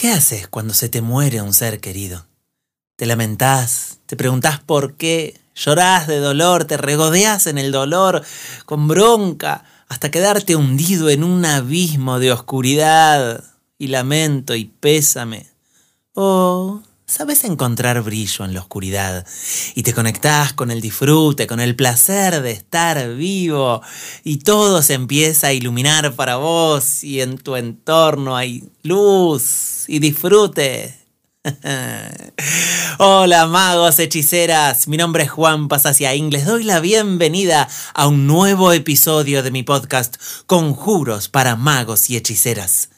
¿Qué haces cuando se te muere un ser querido? Te lamentás, te preguntás por qué, llorás de dolor, te regodeás en el dolor, con bronca, hasta quedarte hundido en un abismo de oscuridad y lamento y pésame. O sabes encontrar brillo en la oscuridad y te conectás con el disfrute, con el placer de estar vivo y todo se empieza a iluminar para vos y en tu entorno hay luz y disfrute. Hola magos, hechiceras, mi nombre es Juan Pasacia y les doy la bienvenida a un nuevo episodio de mi podcast Conjuros para magos y hechiceras.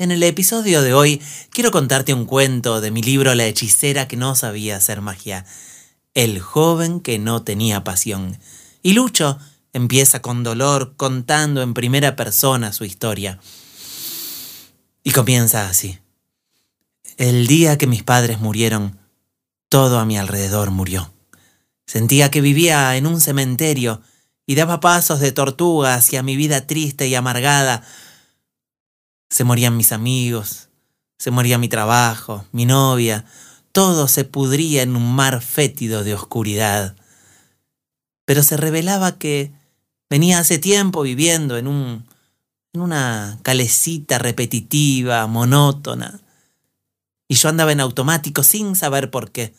En el episodio de hoy quiero contarte un cuento de mi libro La hechicera que no sabía hacer magia. El joven que no tenía pasión. Y Lucho empieza con dolor contando en primera persona su historia. Y comienza así. El día que mis padres murieron, todo a mi alrededor murió. Sentía que vivía en un cementerio y daba pasos de tortuga hacia mi vida triste y amargada, se morían mis amigos, se moría mi trabajo, mi novia, todo se pudría en un mar fétido de oscuridad. Pero se revelaba que venía hace tiempo viviendo en un en una calecita repetitiva, monótona, y yo andaba en automático sin saber por qué.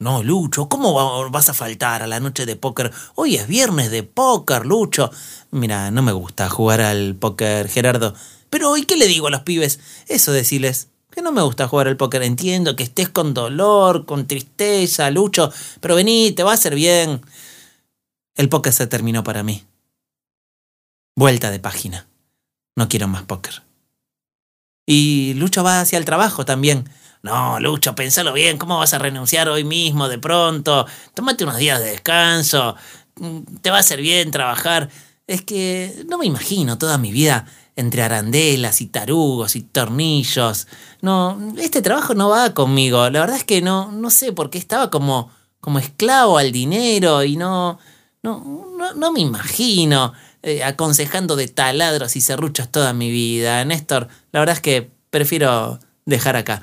No, Lucho, ¿cómo vas a faltar a la noche de póker? Hoy es viernes de póker, Lucho. Mira, no me gusta jugar al póker, Gerardo. Pero hoy, ¿qué le digo a los pibes? Eso decirles que no me gusta jugar al póker. Entiendo que estés con dolor, con tristeza, Lucho, pero vení, te va a hacer bien. El póker se terminó para mí. Vuelta de página. No quiero más póker. Y Lucho va hacia el trabajo también. No, Lucho, pensalo bien, ¿cómo vas a renunciar hoy mismo de pronto? Tómate unos días de descanso, te va a hacer bien trabajar. Es que no me imagino toda mi vida entre arandelas y tarugos y tornillos. No, este trabajo no va conmigo. La verdad es que no, no sé por qué estaba como, como esclavo al dinero y no, no, no, me imagino eh, aconsejando de taladros y serruchos toda mi vida. Néstor, la verdad es que prefiero dejar acá.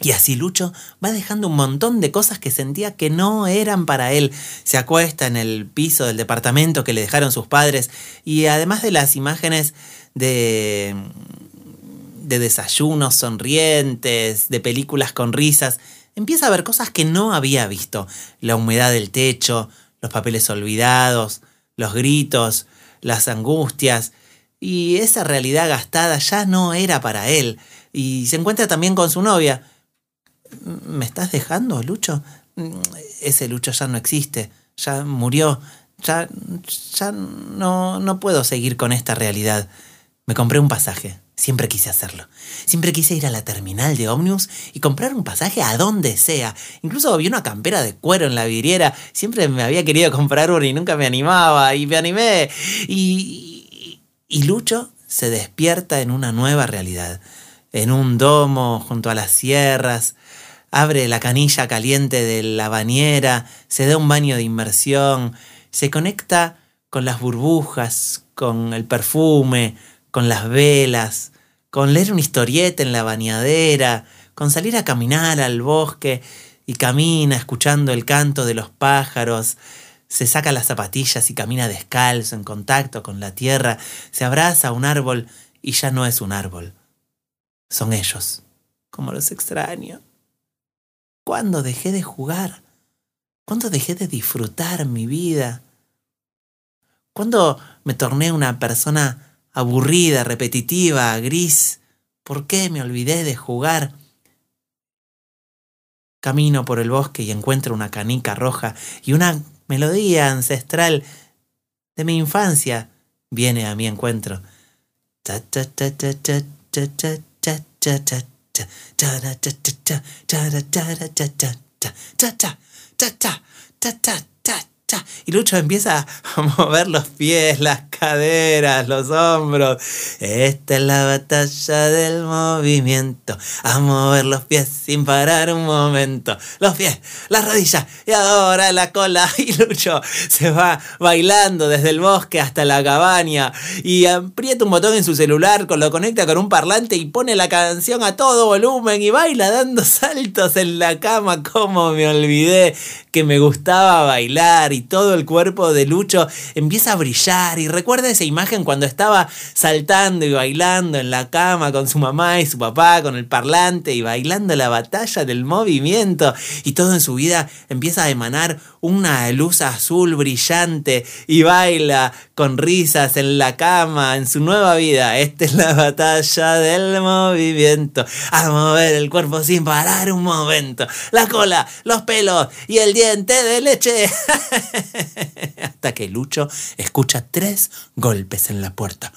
Y así Lucho va dejando un montón de cosas que sentía que no eran para él. Se acuesta en el piso del departamento que le dejaron sus padres y además de las imágenes de, de desayunos sonrientes, de películas con risas, empieza a ver cosas que no había visto. La humedad del techo, los papeles olvidados, los gritos, las angustias. Y esa realidad gastada ya no era para él. Y se encuentra también con su novia. ¿Me estás dejando, Lucho? Ese Lucho ya no existe, ya murió, ya, ya no, no puedo seguir con esta realidad. Me compré un pasaje. Siempre quise hacerlo. Siempre quise ir a la terminal de Omnius y comprar un pasaje a donde sea. Incluso vi una campera de cuero en la vidriera. Siempre me había querido comprar una y nunca me animaba. Y me animé. Y, y Lucho se despierta en una nueva realidad. En un domo junto a las sierras. Abre la canilla caliente de la bañera. Se da un baño de inmersión. Se conecta con las burbujas, con el perfume, con las velas, con leer una historieta en la bañadera, con salir a caminar al bosque y camina escuchando el canto de los pájaros, se saca las zapatillas y camina descalzo en contacto con la tierra, se abraza a un árbol y ya no es un árbol. Son ellos, como los extraño. ¿Cuándo dejé de jugar? ¿Cuándo dejé de disfrutar mi vida? ¿Cuándo me torné una persona aburrida, repetitiva, gris. ¿Por qué me olvidé de jugar? Camino por el bosque y encuentro una canica roja y una melodía ancestral de mi infancia viene a mi encuentro. Y Lucho empieza a mover los pies, las caderas, los hombros. Esta es la batalla del movimiento. A mover los pies sin parar un momento. Los pies, las rodillas y ahora la cola. Y Lucho se va bailando desde el bosque hasta la cabaña y aprieta un botón en su celular, lo conecta con un parlante y pone la canción a todo volumen y baila dando saltos en la cama. Como me olvidé que me gustaba bailar y todo el cuerpo de Lucho empieza a brillar. Y recuerda esa imagen cuando estaba saltando y bailando en la cama con su mamá y su papá, con el parlante y bailando la batalla del movimiento. Y todo en su vida empieza a emanar una luz azul brillante y baila con risas en la cama, en su nueva vida. Esta es la batalla del movimiento. A mover el cuerpo sin parar un momento. La cola, los pelos y el diente de leche. Hasta que Lucho escucha tres golpes en la puerta.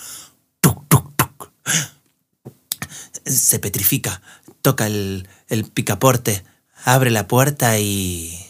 Se petrifica, toca el, el picaporte, abre la puerta y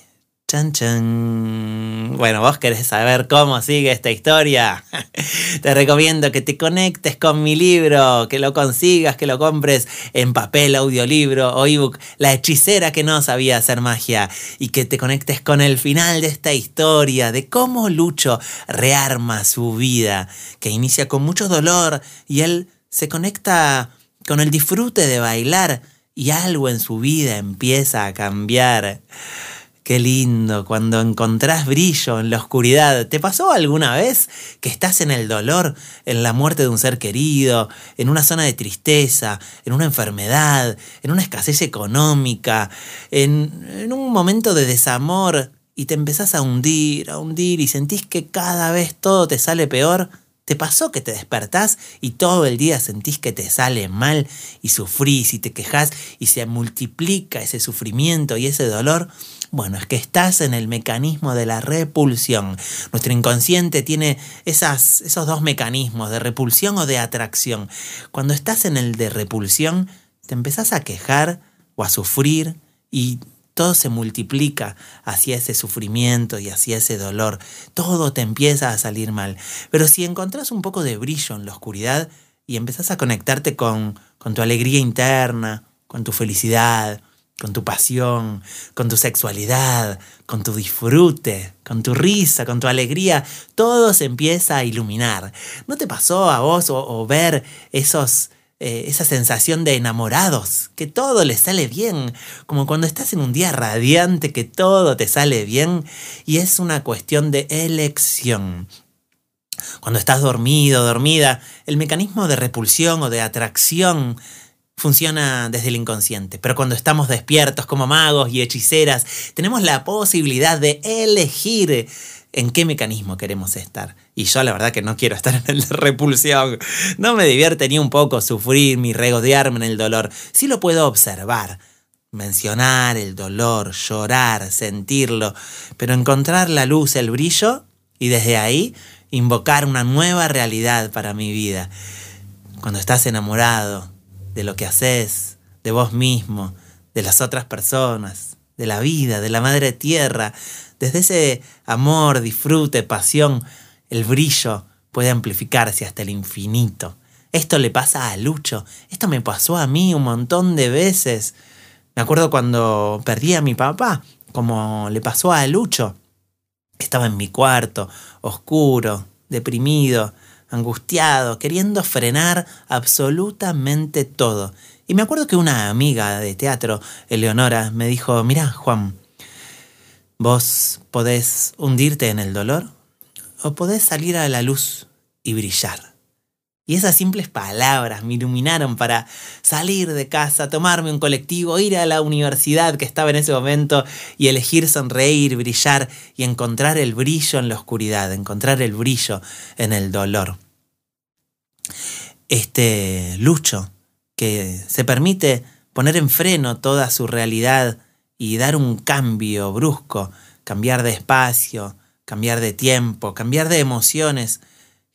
Chan chan. Bueno, vos querés saber cómo sigue esta historia. Te recomiendo que te conectes con mi libro, que lo consigas, que lo compres en papel, audiolibro o ebook, La hechicera que no sabía hacer magia, y que te conectes con el final de esta historia, de cómo Lucho rearma su vida, que inicia con mucho dolor y él se conecta con el disfrute de bailar y algo en su vida empieza a cambiar. Qué lindo cuando encontrás brillo en la oscuridad. ¿Te pasó alguna vez que estás en el dolor, en la muerte de un ser querido, en una zona de tristeza, en una enfermedad, en una escasez económica, en, un momento de desamor y te empezás a hundir, a hundir y sentís que cada vez todo te sale peor? ¿Te pasó que te despertás y todo el día sentís que te sale mal y sufrís y te quejas y se multiplica ese sufrimiento y ese dolor? Bueno, es que estás en el mecanismo de la repulsión. Nuestro inconsciente tiene esas, esos dos mecanismos, de repulsión o de atracción. Cuando estás en el de repulsión, te empezás a quejar o a sufrir y todo se multiplica hacia ese sufrimiento y hacia ese dolor. Todo te empieza a salir mal. Pero si encontrás un poco de brillo en la oscuridad y empezás a conectarte con, con tu alegría interna, con tu felicidad, con tu pasión, con tu sexualidad, con tu disfrute, con tu risa, con tu alegría, todo se empieza a iluminar. ¿No te pasó a vos o, ver esos, eh, esa sensación de enamorados, que todo les sale bien, como cuando estás en un día radiante, que todo te sale bien y es una cuestión de elección? Cuando estás dormido, dormida, el mecanismo de repulsión o de atracción funciona desde el inconsciente, pero cuando estamos despiertos como magos y hechiceras, tenemos la posibilidad de elegir en qué mecanismo queremos estar. Y yo la verdad que no quiero estar en de repulsión. No me divierte ni un poco sufrir ni regodearme en el dolor. Sí lo puedo observar, mencionar el dolor, llorar, sentirlo, pero encontrar la luz, el brillo y desde ahí invocar una nueva realidad para mi vida. Cuando estás enamorado, de lo que haces, de vos mismo, de las otras personas, de la vida, de la madre tierra. Desde ese amor, disfrute, pasión, el brillo puede amplificarse hasta el infinito. Esto le pasa a Lucho, esto me pasó a mí un montón de veces. Me acuerdo cuando perdí a mi papá, como le pasó a Lucho. Estaba en mi cuarto, oscuro, deprimido, angustiado, queriendo frenar absolutamente todo. Y me acuerdo que una amiga de teatro, Eleonora, me dijo, mira, Juan, vos podés hundirte en el dolor o podés salir a la luz y brillar. Y esas simples palabras me iluminaron para salir de casa, tomarme un colectivo, ir a la universidad que estaba en ese momento y elegir sonreír, brillar y encontrar el brillo en la oscuridad, encontrar el brillo en el dolor. Este Lucho, que se permite poner en freno toda su realidad y dar un cambio brusco, cambiar de espacio, cambiar de tiempo, cambiar de emociones,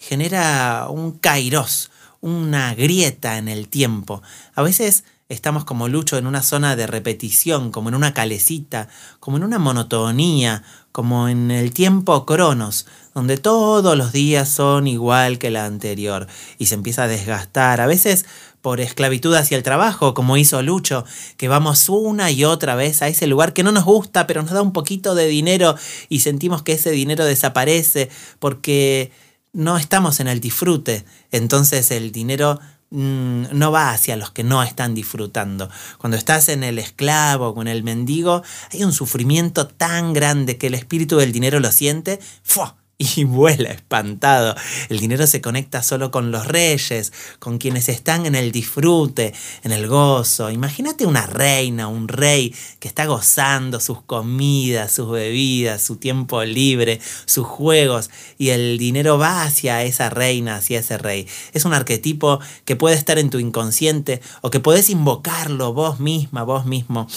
genera un kairos, una grieta en el tiempo. A veces estamos como Lucho en una zona de repetición, como en una calecita, como en una monotonía, como en el tiempo cronos, donde todos los días son igual que la anterior y se empieza a desgastar, a veces por esclavitud hacia el trabajo, como hizo Lucho, que vamos una y otra vez a ese lugar que no nos gusta, pero nos da un poquito de dinero y sentimos que ese dinero desaparece porque no estamos en el disfrute, entonces el dinero mm, no va hacia los que no están disfrutando. Cuando estás en el esclavo, con el mendigo, hay un sufrimiento tan grande que el espíritu del dinero lo siente, ¡fua! Y vuela espantado. El dinero se conecta solo con los reyes, con quienes están en el disfrute, en el gozo. Imagínate una reina, un rey que está gozando sus comidas, sus bebidas, su tiempo libre, sus juegos, y el dinero va hacia esa reina, hacia ese rey. Es un arquetipo que puede estar en tu inconsciente o que puedes invocarlo vos misma, vos mismo.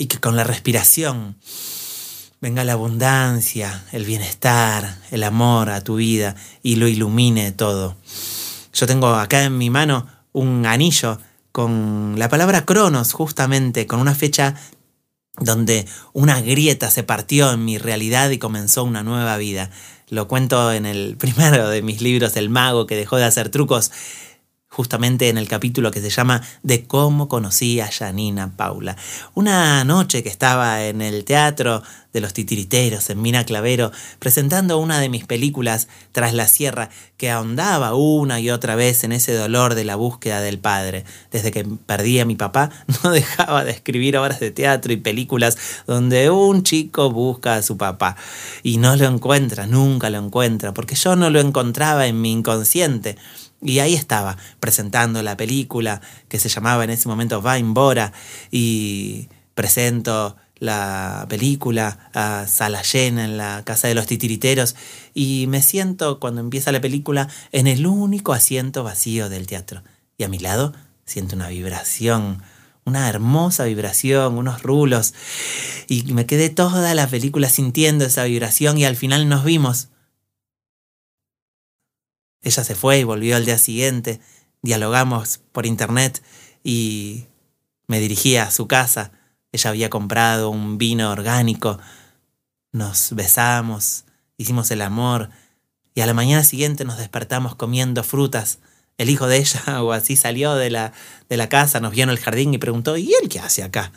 Y que con la respiración venga la abundancia, el bienestar, el amor a tu vida y lo ilumine todo. Yo tengo acá en mi mano un anillo con la palabra Cronos, justamente, con una fecha donde una grieta se partió en mi realidad y comenzó una nueva vida. Lo cuento en el primero de mis libros, El mago que dejó de hacer trucos justamente en el capítulo que se llama De cómo conocí a Janina Paula. Una noche que estaba en el teatro de los titiriteros en Mina Clavero, presentando una de mis películas Tras la Sierra, que ahondaba una y otra vez en ese dolor de la búsqueda del padre. Desde que perdí a mi papá, no dejaba de escribir obras de teatro y películas donde un chico busca a su papá y no lo encuentra, nunca lo encuentra, porque yo no lo encontraba en mi inconsciente. Y ahí estaba, presentando la película que se llamaba en ese momento Vain Bora y presento la película a sala llena en la casa de los titiriteros y me siento cuando empieza la película en el único asiento vacío del teatro. Y a mi lado siento una vibración, una hermosa vibración, unos rulos. Y me quedé toda la película sintiendo esa vibración y al final nos vimos ella se fue y volvió al día siguiente. Dialogamos por internet y me dirigí a su casa. Ella había comprado un vino orgánico. Nos besamos, hicimos el amor y a la mañana siguiente nos despertamos comiendo frutas. El hijo de ella, o así salió de la, de la casa, nos vio en el jardín y preguntó, ¿y él qué hace acá?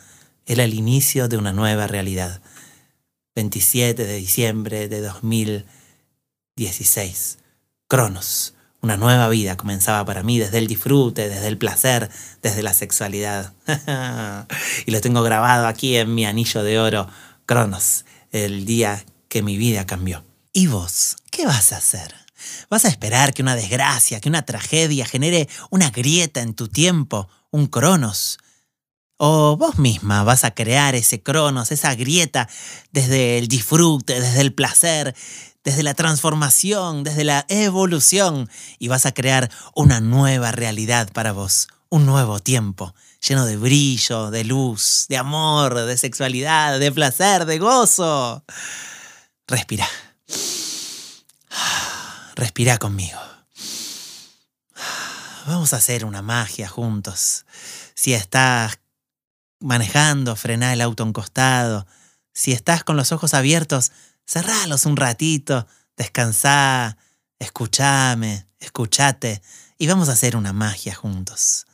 Era el inicio de una nueva realidad. 27 de diciembre de 2016. Cronos. Una nueva vida comenzaba para mí desde el disfrute, desde el placer, desde la sexualidad. y lo tengo grabado aquí en mi anillo de oro, Cronos, el día que mi vida cambió. ¿Y vos? ¿Qué vas a hacer? ¿Vas a esperar que una desgracia, que una tragedia genere una grieta en tu tiempo, un Cronos? ¿O vos misma vas a crear ese Cronos, esa grieta, desde el disfrute, desde el placer, desde la transformación, desde la evolución, y vas a crear una nueva realidad para vos, un nuevo tiempo, lleno de brillo, de luz, de amor, de sexualidad, de placer, de gozo. Respira. Respira conmigo. Vamos a hacer una magia juntos. Si estás manejando, frena el auto en costado. Si estás con los ojos abiertos, cerralos un ratito, descansá, escúchame, escúchate y vamos a hacer una magia juntos.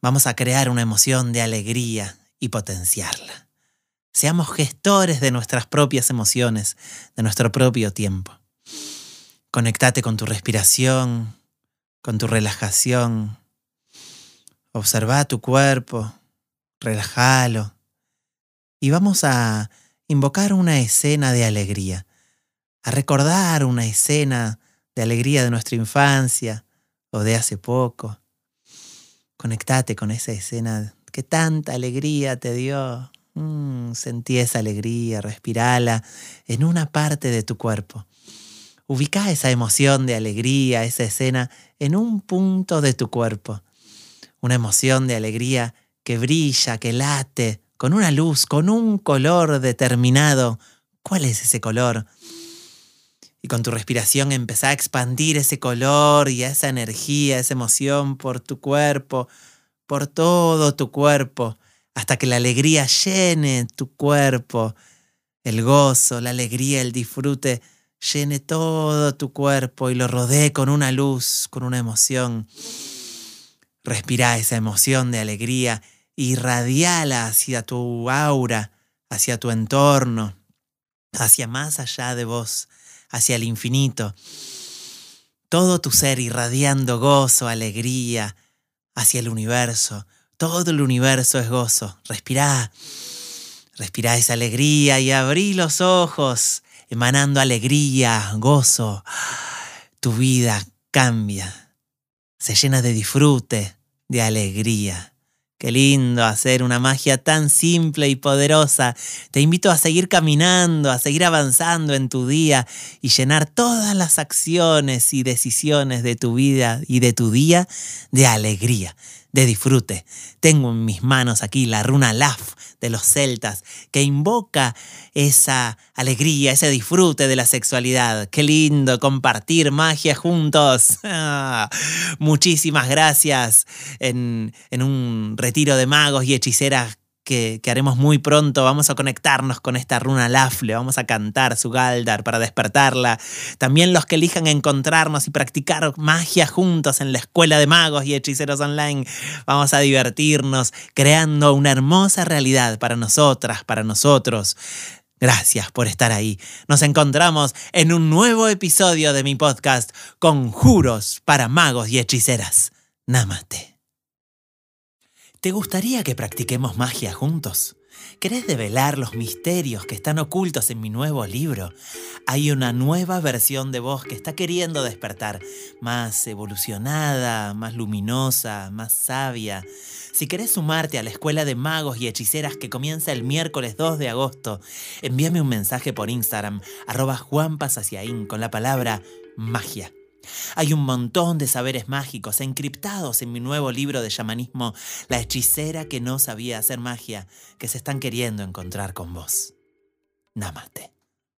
Vamos a crear una emoción de alegría y potenciarla. Seamos gestores de nuestras propias emociones, de nuestro propio tiempo. Conectate con tu respiración, con tu relajación. Observa tu cuerpo, relájalo. Y vamos a invocar una escena de alegría, a recordar una escena de alegría de nuestra infancia o de hace poco. Conectate con esa escena que tanta alegría te dio. Mm, sentí esa alegría, respirala en una parte de tu cuerpo. Ubica esa emoción de alegría, esa escena, en un punto de tu cuerpo. Una emoción de alegría que brilla, que late, con una luz, con un color determinado. ¿Cuál es ese color? Y con tu respiración empezá a expandir ese color y esa energía, esa emoción por tu cuerpo, por todo tu cuerpo, hasta que la alegría llene tu cuerpo, el gozo, la alegría, el disfrute llene todo tu cuerpo y lo rodee con una luz, con una emoción. Respira esa emoción de alegría, irradiala hacia tu aura, hacia tu entorno, hacia más allá de vos, hacia el infinito. Todo tu ser irradiando gozo, alegría, hacia el universo. Todo el universo es gozo. Respirá. Respirá esa alegría y abrí los ojos, emanando alegría, gozo. Tu vida cambia. Se llena de disfrute, de alegría. Qué lindo hacer una magia tan simple y poderosa. Te invito a seguir caminando, a seguir avanzando en tu día y llenar todas las acciones y decisiones de tu vida y de tu día de alegría, de disfrute. Tengo en mis manos aquí la runa Laf de los celtas que invoca esa alegría, ese disfrute de la sexualidad. Qué lindo compartir magia juntos. Muchísimas gracias en, en un retiro de magos y hechiceras que, haremos muy pronto. Vamos a conectarnos con esta runa Lafle, vamos a cantar su Galdar para despertarla. También los que elijan encontrarnos y practicar magia juntos en la escuela de magos y hechiceros online, vamos a divertirnos creando una hermosa realidad para nosotras, para nosotros. Gracias por estar ahí. Nos encontramos en un nuevo episodio de mi podcast Conjuros para magos y hechiceras. Namaste. ¿Te gustaría que practiquemos magia juntos? ¿Querés develar los misterios que están ocultos en mi nuevo libro? Hay una nueva versión de vos que está queriendo despertar, más evolucionada, más luminosa, más sabia. Si querés sumarte a la escuela de magos y hechiceras que comienza el miércoles 2 de agosto, envíame un mensaje por Instagram, arroba juanpasaciaín con la palabra magia. Hay un montón de saberes mágicos encriptados en mi nuevo libro de chamanismo, La hechicera que no sabía hacer magia, que se están queriendo encontrar con vos. Namaste.